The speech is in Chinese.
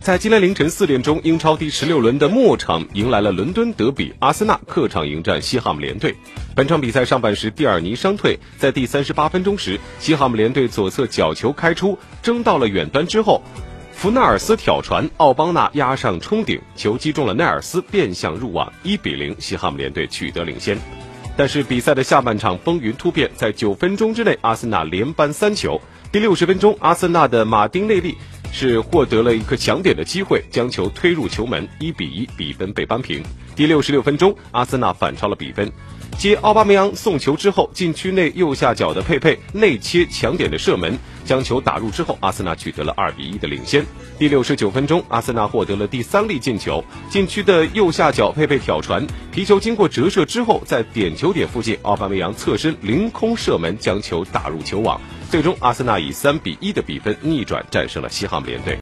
在今天凌晨四点钟，英超第十六轮的末场迎来了伦敦德比，阿森纳客场迎战西汉姆联队。本场比赛上半时，蒂尔尼伤退，在第三十八分钟时，西汉姆联队左侧角球开出，争到了远端之后，弗纳尔斯挑传，奥邦纳压上冲顶，球击中了奈尔斯，变向入网，一比零，西汉姆联队取得领先。但是比赛的下半场风云突变，在九分钟之内，阿森纳连扳三球。第六十分钟，阿森纳的马丁内利。是获得了一个抢点的机会，将球推入球门，一比一，比分被扳平。第六十六分钟，阿森纳反超了比分，接奥巴梅扬送球之后，禁区内右下角的佩佩内切抢点的射门，将球打入之后，阿森纳取得了二比一的领先。第六十九分钟，阿森纳获得了第三粒进球，禁区的右下角佩佩挑传，皮球经过折射之后，在点球点附近，奥巴梅扬侧身凌空射门，将球打入球网。最终，阿森纳以三比一的比分逆转战胜了西汉姆联队。